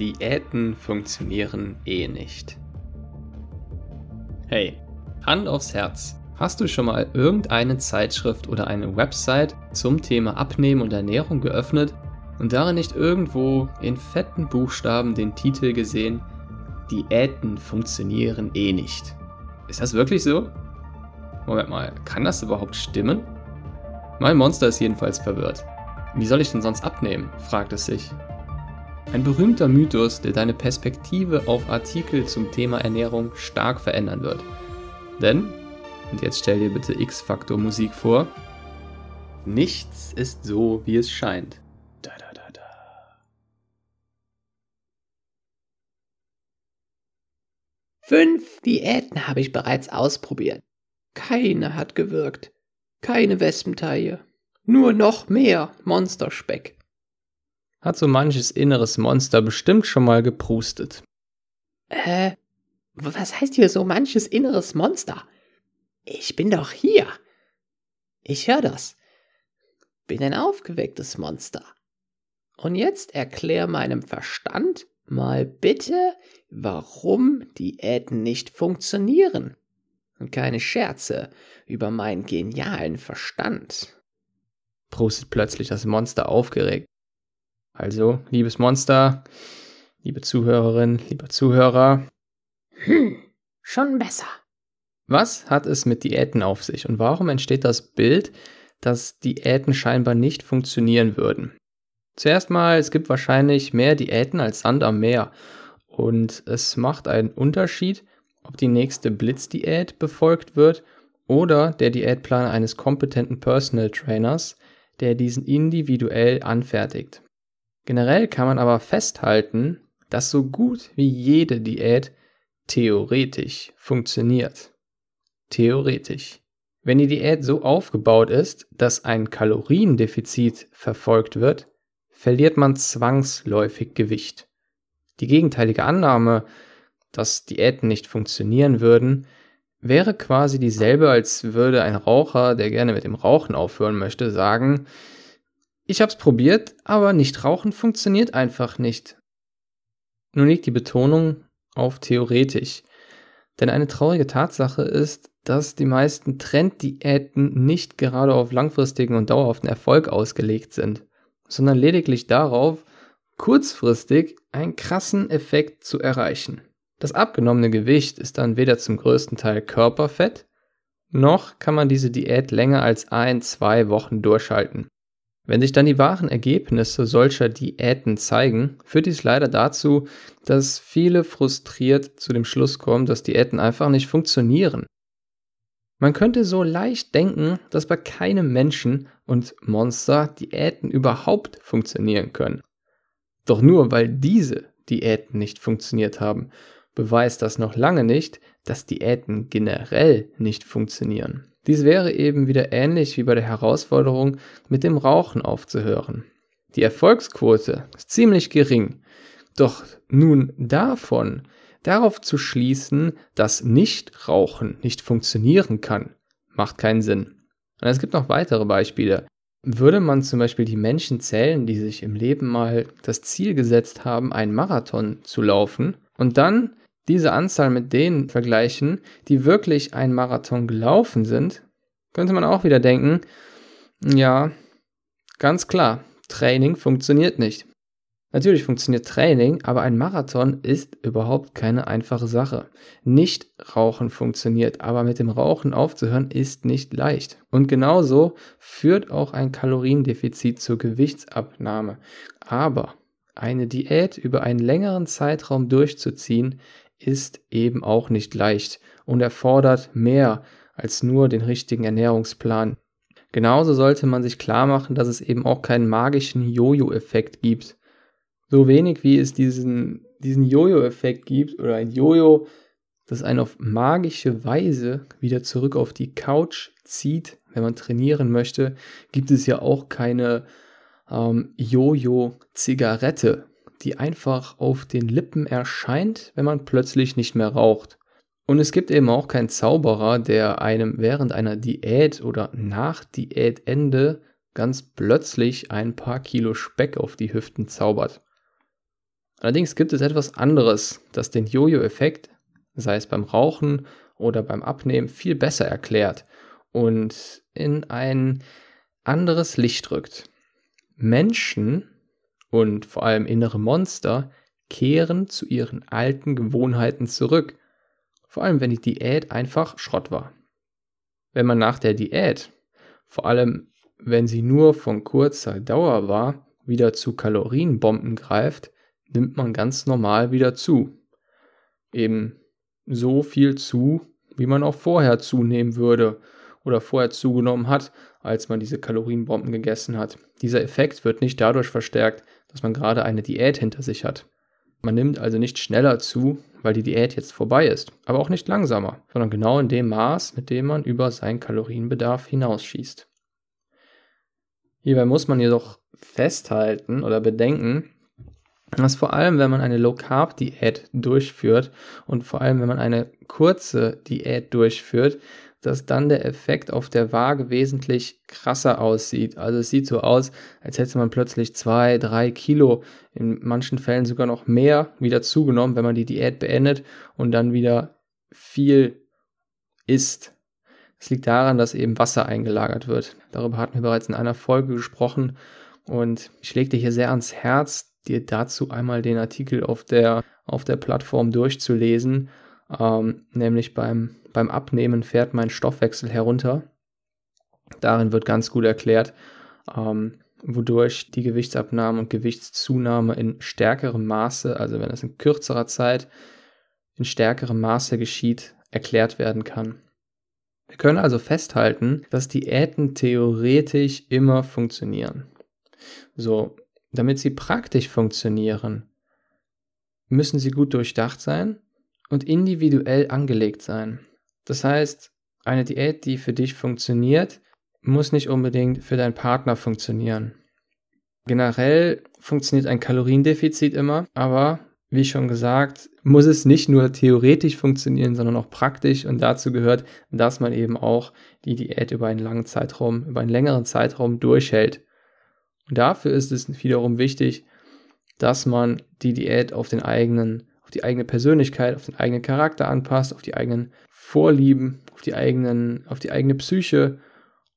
Diäten funktionieren eh nicht. Hey, Hand aufs Herz. Hast du schon mal irgendeine Zeitschrift oder eine Website zum Thema Abnehmen und Ernährung geöffnet und darin nicht irgendwo in fetten Buchstaben den Titel gesehen, Diäten funktionieren eh nicht? Ist das wirklich so? Moment mal, kann das überhaupt stimmen? Mein Monster ist jedenfalls verwirrt. Wie soll ich denn sonst abnehmen? fragt es sich. Ein berühmter Mythos, der deine Perspektive auf Artikel zum Thema Ernährung stark verändern wird. Denn, und jetzt stell dir bitte X-Faktor Musik vor, nichts ist so, wie es scheint. Da, da, da, da. Fünf Diäten habe ich bereits ausprobiert. Keine hat gewirkt. Keine Wespentaille. Nur noch mehr Monsterspeck hat so manches inneres Monster bestimmt schon mal geprustet. Äh, was heißt hier so manches inneres Monster? Ich bin doch hier. Ich höre das. Bin ein aufgewecktes Monster. Und jetzt erklär meinem Verstand mal bitte, warum Diäten nicht funktionieren. Und keine Scherze über meinen genialen Verstand. Prustet plötzlich das Monster aufgeregt. Also, liebes Monster, liebe Zuhörerin, lieber Zuhörer. Hm, schon besser. Was hat es mit Diäten auf sich und warum entsteht das Bild, dass Diäten scheinbar nicht funktionieren würden? Zuerst mal, es gibt wahrscheinlich mehr Diäten als Sand am Meer und es macht einen Unterschied, ob die nächste Blitzdiät befolgt wird oder der Diätplan eines kompetenten Personal Trainers, der diesen individuell anfertigt. Generell kann man aber festhalten, dass so gut wie jede Diät theoretisch funktioniert. Theoretisch. Wenn die Diät so aufgebaut ist, dass ein Kaloriendefizit verfolgt wird, verliert man zwangsläufig Gewicht. Die gegenteilige Annahme, dass Diäten nicht funktionieren würden, wäre quasi dieselbe, als würde ein Raucher, der gerne mit dem Rauchen aufhören möchte, sagen, ich hab's probiert, aber nicht rauchen funktioniert einfach nicht. Nun liegt die Betonung auf theoretisch. Denn eine traurige Tatsache ist, dass die meisten Trenddiäten nicht gerade auf langfristigen und dauerhaften Erfolg ausgelegt sind, sondern lediglich darauf, kurzfristig einen krassen Effekt zu erreichen. Das abgenommene Gewicht ist dann weder zum größten Teil Körperfett, noch kann man diese Diät länger als ein, zwei Wochen durchhalten. Wenn sich dann die wahren Ergebnisse solcher Diäten zeigen, führt dies leider dazu, dass viele frustriert zu dem Schluss kommen, dass Diäten einfach nicht funktionieren. Man könnte so leicht denken, dass bei keinem Menschen und Monster Diäten überhaupt funktionieren können. Doch nur weil diese Diäten nicht funktioniert haben, beweist das noch lange nicht, dass Diäten generell nicht funktionieren. Dies wäre eben wieder ähnlich wie bei der Herausforderung, mit dem Rauchen aufzuhören. Die Erfolgsquote ist ziemlich gering. Doch nun davon, darauf zu schließen, dass Nichtrauchen nicht funktionieren kann, macht keinen Sinn. Und es gibt noch weitere Beispiele. Würde man zum Beispiel die Menschen zählen, die sich im Leben mal das Ziel gesetzt haben, einen Marathon zu laufen und dann diese Anzahl mit denen vergleichen, die wirklich einen Marathon gelaufen sind, könnte man auch wieder denken, ja, ganz klar, Training funktioniert nicht. Natürlich funktioniert Training, aber ein Marathon ist überhaupt keine einfache Sache. Nicht rauchen funktioniert, aber mit dem Rauchen aufzuhören ist nicht leicht. Und genauso führt auch ein Kaloriendefizit zur Gewichtsabnahme. Aber eine Diät über einen längeren Zeitraum durchzuziehen, ist eben auch nicht leicht und erfordert mehr als nur den richtigen Ernährungsplan. Genauso sollte man sich klar machen, dass es eben auch keinen magischen Jojo-Effekt gibt. So wenig wie es diesen, diesen Jojo-Effekt gibt oder ein Jojo, das einen auf magische Weise wieder zurück auf die Couch zieht, wenn man trainieren möchte, gibt es ja auch keine ähm, Jojo-Zigarette, die einfach auf den Lippen erscheint, wenn man plötzlich nicht mehr raucht. Und es gibt eben auch keinen Zauberer, der einem während einer Diät oder nach Diätende ganz plötzlich ein paar Kilo Speck auf die Hüften zaubert. Allerdings gibt es etwas anderes, das den Jojo-Effekt, sei es beim Rauchen oder beim Abnehmen, viel besser erklärt und in ein anderes Licht rückt. Menschen und vor allem innere Monster kehren zu ihren alten Gewohnheiten zurück, vor allem wenn die Diät einfach Schrott war. Wenn man nach der Diät, vor allem wenn sie nur von kurzer Dauer war, wieder zu Kalorienbomben greift, nimmt man ganz normal wieder zu. Eben so viel zu, wie man auch vorher zunehmen würde oder vorher zugenommen hat, als man diese Kalorienbomben gegessen hat. Dieser Effekt wird nicht dadurch verstärkt, dass man gerade eine Diät hinter sich hat. Man nimmt also nicht schneller zu, weil die Diät jetzt vorbei ist, aber auch nicht langsamer, sondern genau in dem Maß, mit dem man über seinen Kalorienbedarf hinausschießt. Hierbei muss man jedoch festhalten oder bedenken, dass vor allem, wenn man eine Low-Carb-Diät durchführt und vor allem, wenn man eine kurze Diät durchführt, dass dann der Effekt auf der Waage wesentlich krasser aussieht. Also es sieht so aus, als hätte man plötzlich zwei, drei Kilo, in manchen Fällen sogar noch mehr wieder zugenommen, wenn man die Diät beendet und dann wieder viel isst. Es liegt daran, dass eben Wasser eingelagert wird. Darüber hatten wir bereits in einer Folge gesprochen und ich lege dir hier sehr ans Herz, dir dazu einmal den Artikel auf der, auf der Plattform durchzulesen, ähm, nämlich beim beim Abnehmen fährt mein Stoffwechsel herunter. Darin wird ganz gut erklärt, ähm, wodurch die Gewichtsabnahme und Gewichtszunahme in stärkerem Maße, also wenn es in kürzerer Zeit in stärkerem Maße geschieht, erklärt werden kann. Wir können also festhalten, dass Diäten theoretisch immer funktionieren. So, damit sie praktisch funktionieren, müssen sie gut durchdacht sein und individuell angelegt sein. Das heißt, eine Diät, die für dich funktioniert, muss nicht unbedingt für deinen Partner funktionieren. Generell funktioniert ein Kaloriendefizit immer, aber wie schon gesagt, muss es nicht nur theoretisch funktionieren, sondern auch praktisch und dazu gehört, dass man eben auch die Diät über einen langen Zeitraum, über einen längeren Zeitraum durchhält. Und dafür ist es wiederum wichtig, dass man die Diät auf den eigenen, auf die eigene Persönlichkeit, auf den eigenen Charakter anpasst, auf die eigenen Vorlieben, auf die eigenen, auf die eigene Psyche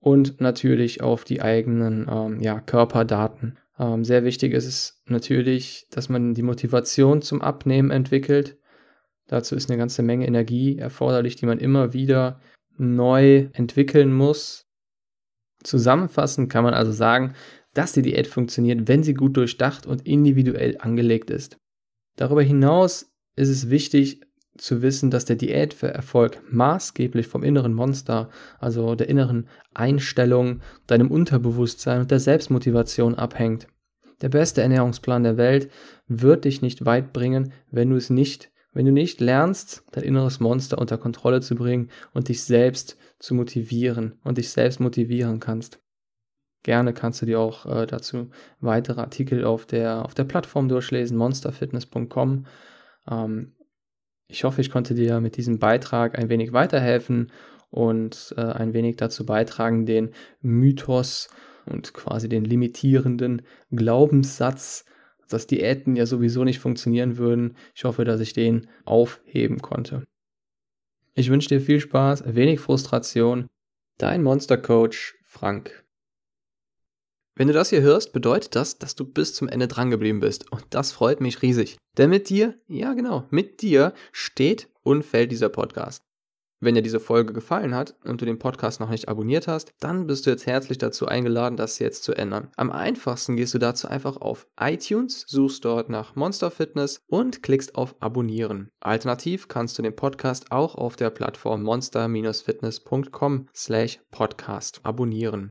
und natürlich auf die eigenen ähm, ja, Körperdaten. Ähm, sehr wichtig ist es natürlich, dass man die Motivation zum Abnehmen entwickelt. Dazu ist eine ganze Menge Energie erforderlich, die man immer wieder neu entwickeln muss. Zusammenfassend kann man also sagen, dass die Diät funktioniert, wenn sie gut durchdacht und individuell angelegt ist. Darüber hinaus ist es wichtig, zu wissen, dass der Diät für Erfolg maßgeblich vom inneren Monster, also der inneren Einstellung, deinem Unterbewusstsein und der Selbstmotivation abhängt. Der beste Ernährungsplan der Welt wird dich nicht weit bringen, wenn du es nicht, wenn du nicht lernst, dein inneres Monster unter Kontrolle zu bringen und dich selbst zu motivieren und dich selbst motivieren kannst. Gerne kannst du dir auch äh, dazu weitere Artikel auf der, auf der Plattform durchlesen, monsterfitness.com. Ähm, ich hoffe, ich konnte dir mit diesem Beitrag ein wenig weiterhelfen und äh, ein wenig dazu beitragen, den Mythos und quasi den limitierenden Glaubenssatz, dass Diäten ja sowieso nicht funktionieren würden. Ich hoffe, dass ich den aufheben konnte. Ich wünsche dir viel Spaß, wenig Frustration. Dein Monster Coach Frank. Wenn du das hier hörst, bedeutet das, dass du bis zum Ende drangeblieben bist. Und das freut mich riesig. Denn mit dir, ja genau, mit dir steht und fällt dieser Podcast. Wenn dir diese Folge gefallen hat und du den Podcast noch nicht abonniert hast, dann bist du jetzt herzlich dazu eingeladen, das jetzt zu ändern. Am einfachsten gehst du dazu einfach auf iTunes, suchst dort nach Monster Fitness und klickst auf Abonnieren. Alternativ kannst du den Podcast auch auf der Plattform monster-fitness.com slash podcast abonnieren.